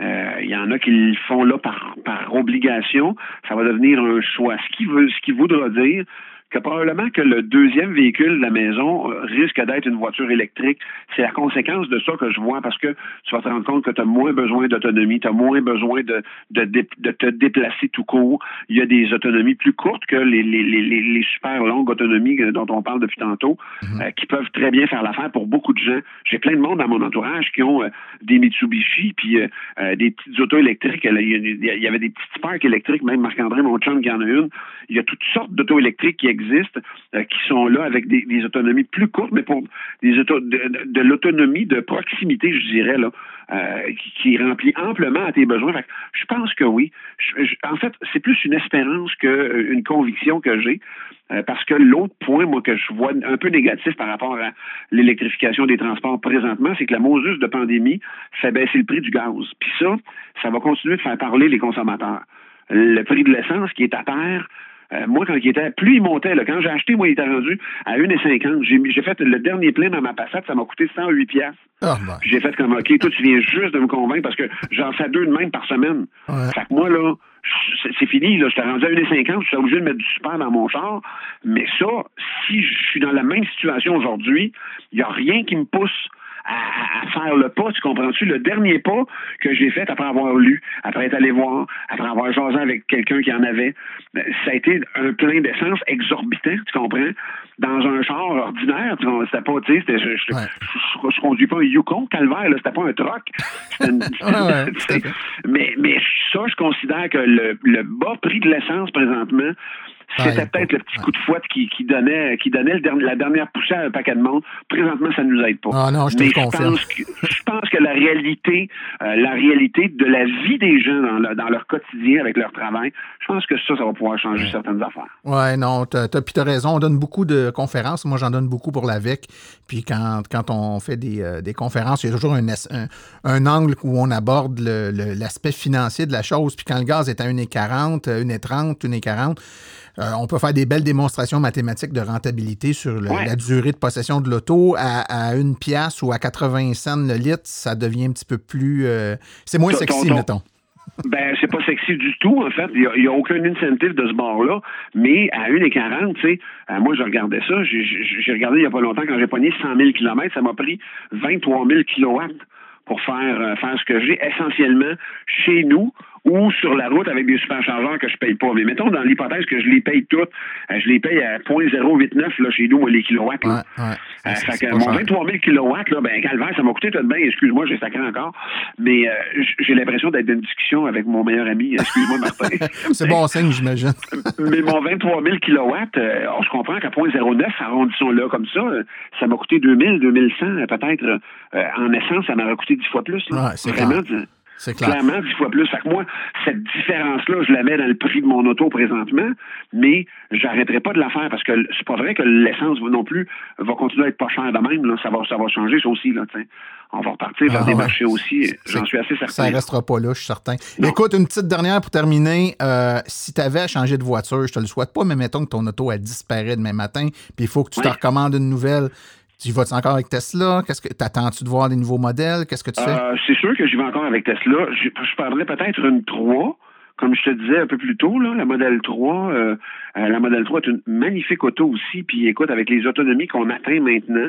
Euh, il y en a qui le font là par, par obligation. Ça va devenir un choix. Ce qui veut, ce qui voudra dire que probablement que le deuxième véhicule de la maison euh, risque d'être une voiture électrique. C'est la conséquence de ça que je vois parce que tu vas te rendre compte que tu as moins besoin d'autonomie, tu as moins besoin de, de, de, te déplacer tout court. Il y a des autonomies plus courtes que les, les, les, les super longues autonomies dont on parle depuis tantôt, mhm. euh, qui peuvent très bien faire l'affaire pour beaucoup de gens. J'ai plein de monde dans mon entourage qui ont euh, des Mitsubishi puis des petites autos électriques. Il y avait des petites Spark électriques, même Marc-André, mon chum, qui en a une. Il y a toutes sortes d'autos électriques qui existent existent, euh, qui sont là avec des, autonomies plus courtes, mais pour des de, l'autonomie de proximité, je dirais, là, euh, qui, remplit amplement à tes besoins. je pense que oui. en fait, c'est plus une espérance qu'une conviction que j'ai. Euh, parce que l'autre point, moi, que je vois un peu négatif par rapport à l'électrification des transports présentement, c'est que la Moses de pandémie fait baisser le prix du gaz. Puis ça, ça va continuer de faire parler les consommateurs. Le prix de l'essence qui est à terre, euh, moi, quand il était, plus il montait, là, quand j'ai acheté, moi, il était rendu à 1,50. J'ai, j'ai fait le dernier plein dans ma Passat, ça m'a coûté 108 pièces. Oh j'ai fait comme, OK, toi, tu viens juste de me convaincre parce que j'en fais deux de même par semaine. Fait que moi, là, c'est fini, là, j'étais rendu à 1,50, je suis obligé de mettre du super dans mon char. Mais ça, si je suis dans la même situation aujourd'hui, il n'y a rien qui me pousse à, faire le pas, tu comprends-tu? Le dernier pas que j'ai fait après avoir lu, après être allé voir, après avoir jasé avec quelqu'un qui en avait, ben, ça a été un plein d'essence exorbitant, tu comprends? Dans un char ordinaire, c'était pas, tu sais, je, je, conduis pas un Yukon, calvaire, c'était pas un truck. mais, mais ça, je considère que le, le bas prix de l'essence présentement, c'était peut-être le petit coup de fouette qui, qui donnait, qui donnait le la dernière poussée à un paquet de monde. Présentement, ça ne nous aide pas. Ah non, je te Mais je pense, que, je pense que la réalité, euh, la réalité de la vie des gens dans, dans, leur quotidien avec leur travail, je pense que ça, ça va pouvoir changer certaines affaires. Ouais, non, t'as, puis t'as raison. On donne beaucoup de conférences. Moi, j'en donne beaucoup pour l'AVEC. Puis quand, quand on fait des, euh, des conférences, il y a toujours un, un, un angle où on aborde l'aspect financier de la chose. Puis quand le gaz est à 1,40, 1,30, 1,40, euh, on peut faire des belles démonstrations mathématiques de rentabilité sur la durée de possession de l'auto. À, une pièce ou à 80 cents le litre, ça devient un petit peu plus... Euh, c'est moins sexy, mettons. Ben, c'est pas sexy du tout, en fait. Il n'y a, aucun incentive de ce bord-là. Mais à 1,40, tu sais, euh, moi, je regardais ça. J'ai regardé il n'y a pas longtemps, quand j'ai pogné 100 000 km, ça m'a pris 23 000 kilowatts pour faire, faire ce que j'ai essentiellement chez nous ou sur la route avec des superchargeurs que je paye pas. Mais mettons dans l'hypothèse que je les paye toutes, euh, je les paye à 0.089 là, chez nous, les kilowatts. Là. Ouais, ouais. Euh, fait que mon 23 000 kilowatts, là, ben, calvaire, ça m'a coûté tout de bien, excuse-moi, j'ai sacré encore. Mais euh, j'ai l'impression d'être dans une discussion avec mon meilleur ami. Excuse-moi, Martin. C'est bon signe, j'imagine. Mais mon 23 000 kilowatts, on se comprend qu'à 0.09, arrondissons-là comme ça, ça m'a coûté 2000, 2100 peut-être. en essence, ça m'a coûté 10 fois plus. Là. Ouais, c'est Vraiment, c'est clair. Clairement, dix fois plus. Fait que moi, cette différence-là, je la mets dans le prix de mon auto présentement, mais j'arrêterai pas de la faire parce que c'est pas vrai que l'essence non plus va continuer à être pas cher de même. Là. Ça, va, ça va changer, ça aussi. Là, On va repartir vers ah des marchés aussi. J'en suis assez certain. Ça restera pas là, je suis certain. Écoute, une petite dernière pour terminer. Euh, si tu avais à changer de voiture, je te le souhaite pas, mais mettons que ton auto a disparu demain matin, puis il faut que tu te recommandes une nouvelle. Tu vas-tu encore avec Tesla? Qu'est-ce que t'attends-tu de voir des nouveaux modèles? Qu'est-ce que tu fais? Euh, c'est sûr que j'y vais encore avec Tesla. Je, je parlerai peut-être une 3 comme je te disais un peu plus tôt, là, la Model 3, euh, euh, la Model 3 est une magnifique auto aussi. Puis écoute, avec les autonomies qu'on atteint maintenant,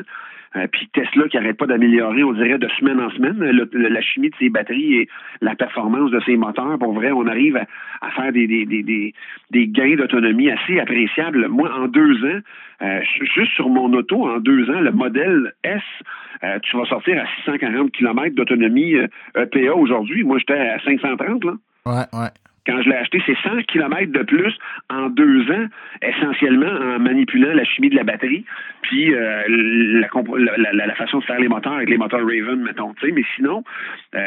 euh, puis Tesla qui n'arrête pas d'améliorer, on dirait de semaine en semaine, la chimie de ses batteries et la performance de ses moteurs. Pour vrai, on arrive à, faire des, des, des, des gains d'autonomie assez appréciables. Moi, en deux ans, euh, juste sur mon auto, en deux ans, le modèle S, euh, tu vas sortir à 640 km d'autonomie EPA aujourd'hui. Moi, j'étais à 530, là. Ouais, ouais. Je l'ai acheté, c'est 100 km de plus en deux ans, essentiellement en manipulant la chimie de la batterie, puis euh, la, façon de faire les moteurs avec les moteurs Raven, mettons. Mais sinon, euh,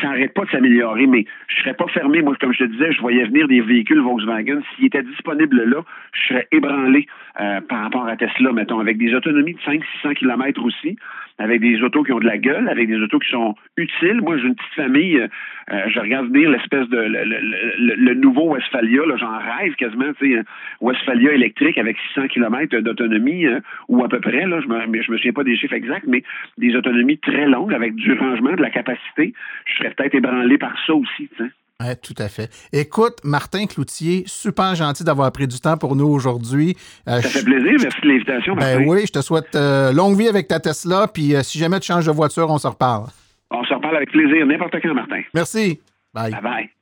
ça n'arrête pas de s'améliorer. Mais je serais pas fermé. Moi, comme je te disais, je voyais venir des véhicules Volkswagen. S'ils étaient disponibles là, je serais ébranlé euh, par rapport à Tesla, mettons, avec des autonomies de 500-600 km aussi avec des autos qui ont de la gueule, avec des autos qui sont utiles. Moi, j'ai une petite famille, euh, euh, je regarde venir l'espèce de le, nouveau Westphalia, j'en rêve quasiment, tu sais, Westphalia électrique avec 600 km d'autonomie euh, ou à peu près, là, je me, je me souviens pas des chiffres exacts, mais des autonomies très longues avec du rangement, de la capacité. Je serais peut-être ébranlé par ça aussi, tu sais. Oui, tout à fait. Écoute, Martin Cloutier, super gentil d'avoir pris du temps pour nous aujourd'hui. Euh, ça fait plaisir. Merci de l'invitation, ben Martin. Ben oui, je te souhaite euh, longue vie avec ta Tesla. Puis euh, si jamais tu changes de voiture, on se reparle. On se reparle avec plaisir, n'importe quand, Martin. Merci. Bye. Bye bye.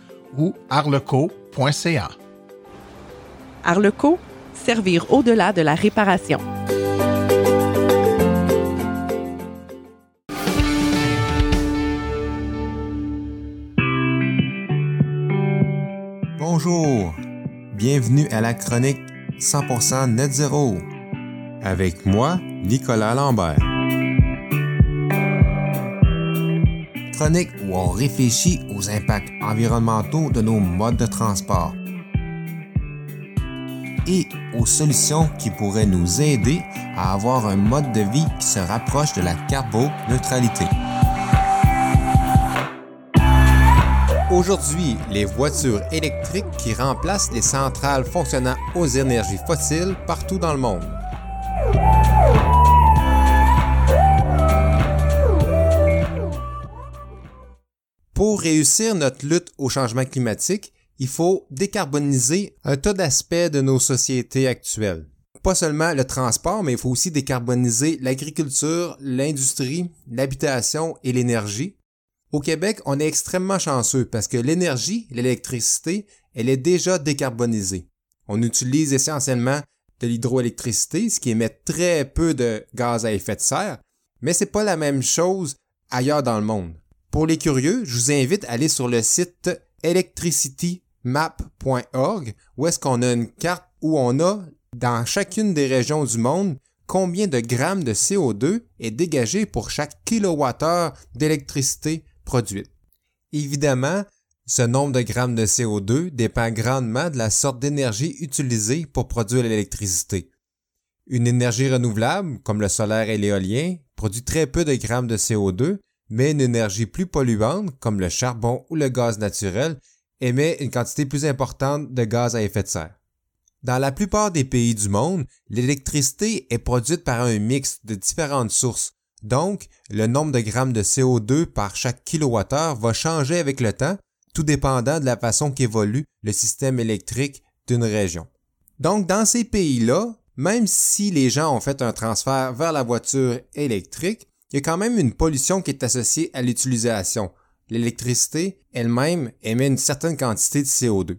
ou arleco.ca. Arleco, servir au-delà de la réparation. Bonjour, bienvenue à la chronique 100% Net Zéro avec moi, Nicolas Lambert. Où on réfléchit aux impacts environnementaux de nos modes de transport et aux solutions qui pourraient nous aider à avoir un mode de vie qui se rapproche de la carboneutralité. Aujourd'hui, les voitures électriques qui remplacent les centrales fonctionnant aux énergies fossiles partout dans le monde. Pour réussir notre lutte au changement climatique, il faut décarboniser un tas d'aspects de nos sociétés actuelles. Pas seulement le transport, mais il faut aussi décarboniser l'agriculture, l'industrie, l'habitation et l'énergie. Au Québec, on est extrêmement chanceux parce que l'énergie, l'électricité, elle est déjà décarbonisée. On utilise essentiellement de l'hydroélectricité, ce qui émet très peu de gaz à effet de serre, mais c'est pas la même chose ailleurs dans le monde. Pour les curieux, je vous invite à aller sur le site electricitymap.org où est-ce qu'on a une carte où on a dans chacune des régions du monde combien de grammes de CO2 est dégagé pour chaque kilowattheure d'électricité produite. Évidemment, ce nombre de grammes de CO2 dépend grandement de la sorte d'énergie utilisée pour produire l'électricité. Une énergie renouvelable, comme le solaire et l'éolien, produit très peu de grammes de CO2, mais une énergie plus polluante, comme le charbon ou le gaz naturel, émet une quantité plus importante de gaz à effet de serre. Dans la plupart des pays du monde, l'électricité est produite par un mix de différentes sources, donc le nombre de grammes de CO2 par chaque kilowattheure va changer avec le temps, tout dépendant de la façon qu'évolue le système électrique d'une région. Donc dans ces pays-là, même si les gens ont fait un transfert vers la voiture électrique, il y a quand même une pollution qui est associée à l'utilisation. L'électricité elle-même émet une certaine quantité de CO2.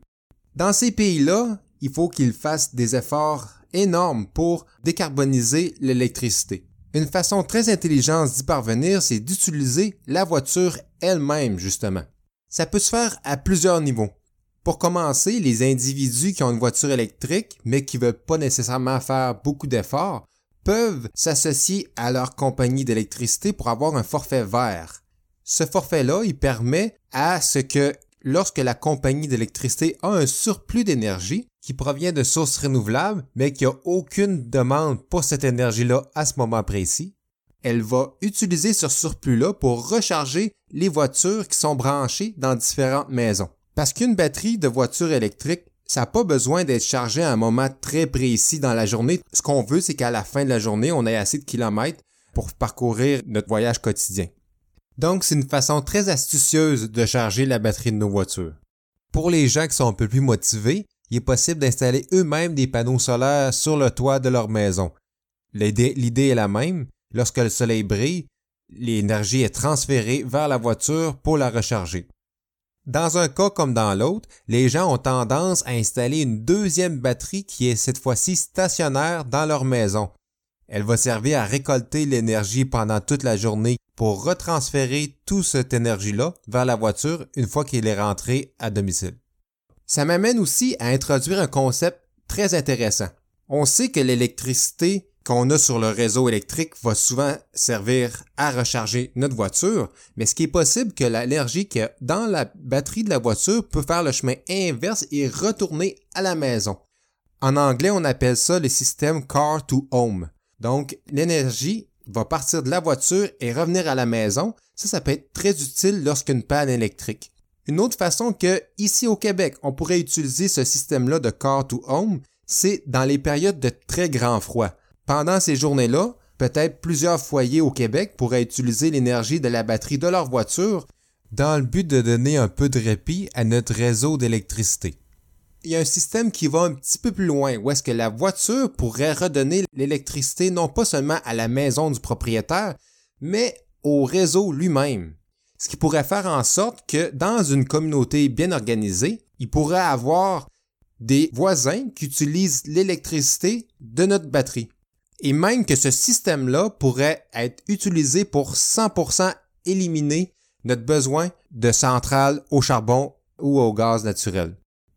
Dans ces pays-là, il faut qu'ils fassent des efforts énormes pour décarboniser l'électricité. Une façon très intelligente d'y parvenir, c'est d'utiliser la voiture elle-même, justement. Ça peut se faire à plusieurs niveaux. Pour commencer, les individus qui ont une voiture électrique, mais qui ne veulent pas nécessairement faire beaucoup d'efforts, peuvent s'associer à leur compagnie d'électricité pour avoir un forfait vert. Ce forfait-là, il permet à ce que lorsque la compagnie d'électricité a un surplus d'énergie qui provient de sources renouvelables, mais qui a aucune demande pour cette énergie-là à ce moment précis, elle va utiliser ce surplus-là pour recharger les voitures qui sont branchées dans différentes maisons. Parce qu'une batterie de voiture électrique, ça n'a pas besoin d'être chargé à un moment très précis dans la journée. Ce qu'on veut, c'est qu'à la fin de la journée, on ait assez de kilomètres pour parcourir notre voyage quotidien. Donc, c'est une façon très astucieuse de charger la batterie de nos voitures. Pour les gens qui sont un peu plus motivés, il est possible d'installer eux-mêmes des panneaux solaires sur le toit de leur maison. L'idée est la même. Lorsque le soleil brille, l'énergie est transférée vers la voiture pour la recharger. Dans un cas comme dans l'autre, les gens ont tendance à installer une deuxième batterie qui est cette fois-ci stationnaire dans leur maison. Elle va servir à récolter l'énergie pendant toute la journée pour retransférer toute cette énergie-là vers la voiture une fois qu'elle est rentrée à domicile. Ça m'amène aussi à introduire un concept très intéressant. On sait que l'électricité qu'on a sur le réseau électrique va souvent servir à recharger notre voiture, mais ce qui est possible que l'énergie qui est dans la batterie de la voiture peut faire le chemin inverse et retourner à la maison. En anglais, on appelle ça le système car to home. Donc, l'énergie va partir de la voiture et revenir à la maison. Ça, ça peut être très utile lorsqu'une panne électrique. Une autre façon que, ici au Québec, on pourrait utiliser ce système-là de car to home, c'est dans les périodes de très grand froid. Pendant ces journées-là, peut-être plusieurs foyers au Québec pourraient utiliser l'énergie de la batterie de leur voiture dans le but de donner un peu de répit à notre réseau d'électricité. Il y a un système qui va un petit peu plus loin, où est-ce que la voiture pourrait redonner l'électricité non pas seulement à la maison du propriétaire, mais au réseau lui-même. Ce qui pourrait faire en sorte que dans une communauté bien organisée, il pourrait avoir des voisins qui utilisent l'électricité de notre batterie et même que ce système-là pourrait être utilisé pour 100% éliminer notre besoin de centrales au charbon ou au gaz naturel.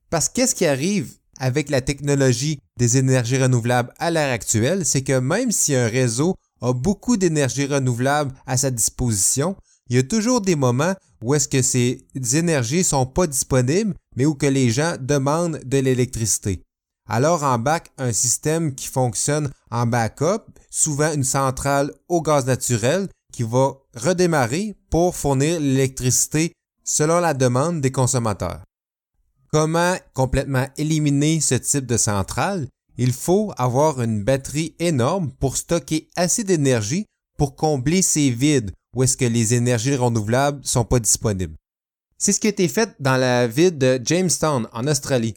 Parce qu'est-ce qui arrive avec la technologie des énergies renouvelables à l'heure actuelle, c'est que même si un réseau a beaucoup d'énergie renouvelable à sa disposition, il y a toujours des moments où est-ce que ces énergies sont pas disponibles, mais où que les gens demandent de l'électricité. Alors embarque un système qui fonctionne en backup, souvent une centrale au gaz naturel qui va redémarrer pour fournir l'électricité selon la demande des consommateurs. Comment complètement éliminer ce type de centrale? Il faut avoir une batterie énorme pour stocker assez d'énergie pour combler ces vides où est-ce que les énergies renouvelables sont pas disponibles. C'est ce qui a été fait dans la ville de Jamestown en Australie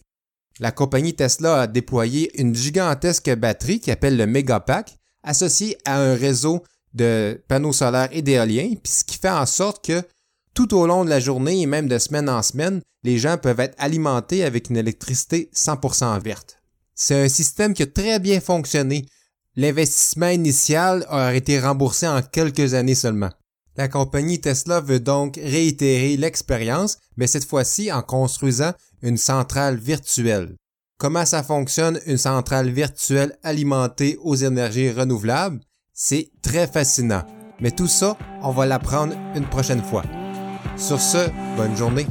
la compagnie Tesla a déployé une gigantesque batterie qui appelle le Megapack, associée à un réseau de panneaux solaires et d'éoliens, puis ce qui fait en sorte que tout au long de la journée et même de semaine en semaine, les gens peuvent être alimentés avec une électricité 100% verte. C'est un système qui a très bien fonctionné. L'investissement initial a été remboursé en quelques années seulement. La compagnie Tesla veut donc réitérer l'expérience, mais cette fois-ci en construisant une centrale virtuelle. Comment ça fonctionne une centrale virtuelle alimentée aux énergies renouvelables? C'est très fascinant. Mais tout ça, on va l'apprendre une prochaine fois. Sur ce, bonne journée.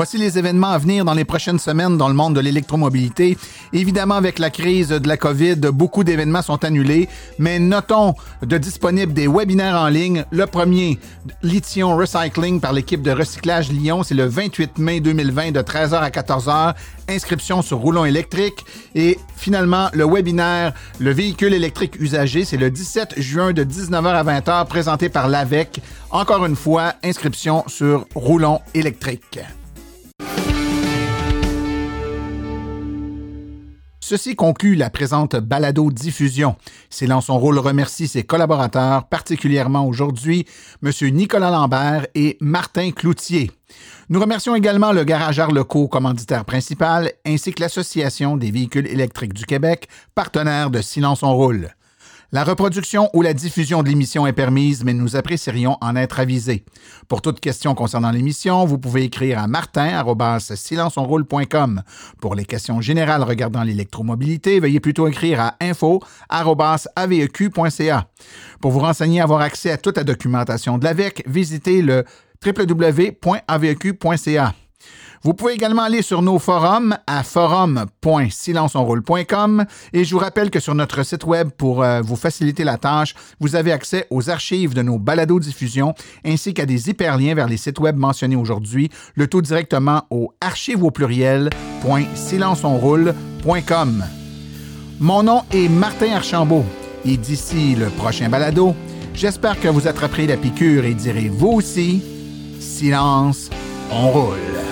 Voici les événements à venir dans les prochaines semaines dans le monde de l'électromobilité. Évidemment, avec la crise de la COVID, beaucoup d'événements sont annulés, mais notons de disponibles des webinaires en ligne. Le premier, Lithium Recycling par l'équipe de recyclage Lyon, c'est le 28 mai 2020 de 13h à 14h. Inscription sur Roulon électrique. Et finalement, le webinaire Le véhicule électrique usagé, c'est le 17 juin de 19h à 20h présenté par l'AVEC. Encore une fois, inscription sur Roulon électrique. Ceci conclut la présente balado-diffusion. Silence son rôle remercie ses collaborateurs, particulièrement aujourd'hui M. Nicolas Lambert et Martin Cloutier. Nous remercions également le Garage Arleco, commanditaire principal, ainsi que l'Association des véhicules électriques du Québec, partenaire de Silence on roule. La reproduction ou la diffusion de l'émission est permise, mais nous apprécierions en être avisés. Pour toute question concernant l'émission, vous pouvez écrire à martin.silenceonroule.com. Pour les questions générales regardant l'électromobilité, veuillez plutôt écrire à info.aveq.ca. Pour vous renseigner et avoir accès à toute la documentation de l'AVEC, visitez le www.aveq.ca. Vous pouvez également aller sur nos forums à forum.silenceonroule.com et je vous rappelle que sur notre site web, pour euh, vous faciliter la tâche, vous avez accès aux archives de nos balados-diffusions ainsi qu'à des hyperliens vers les sites web mentionnés aujourd'hui, le tout directement au archive au pluriel.silenceonroule.com. Mon nom est Martin Archambault et d'ici le prochain balado, j'espère que vous attraperez la piqûre et direz vous aussi, silence, on roule.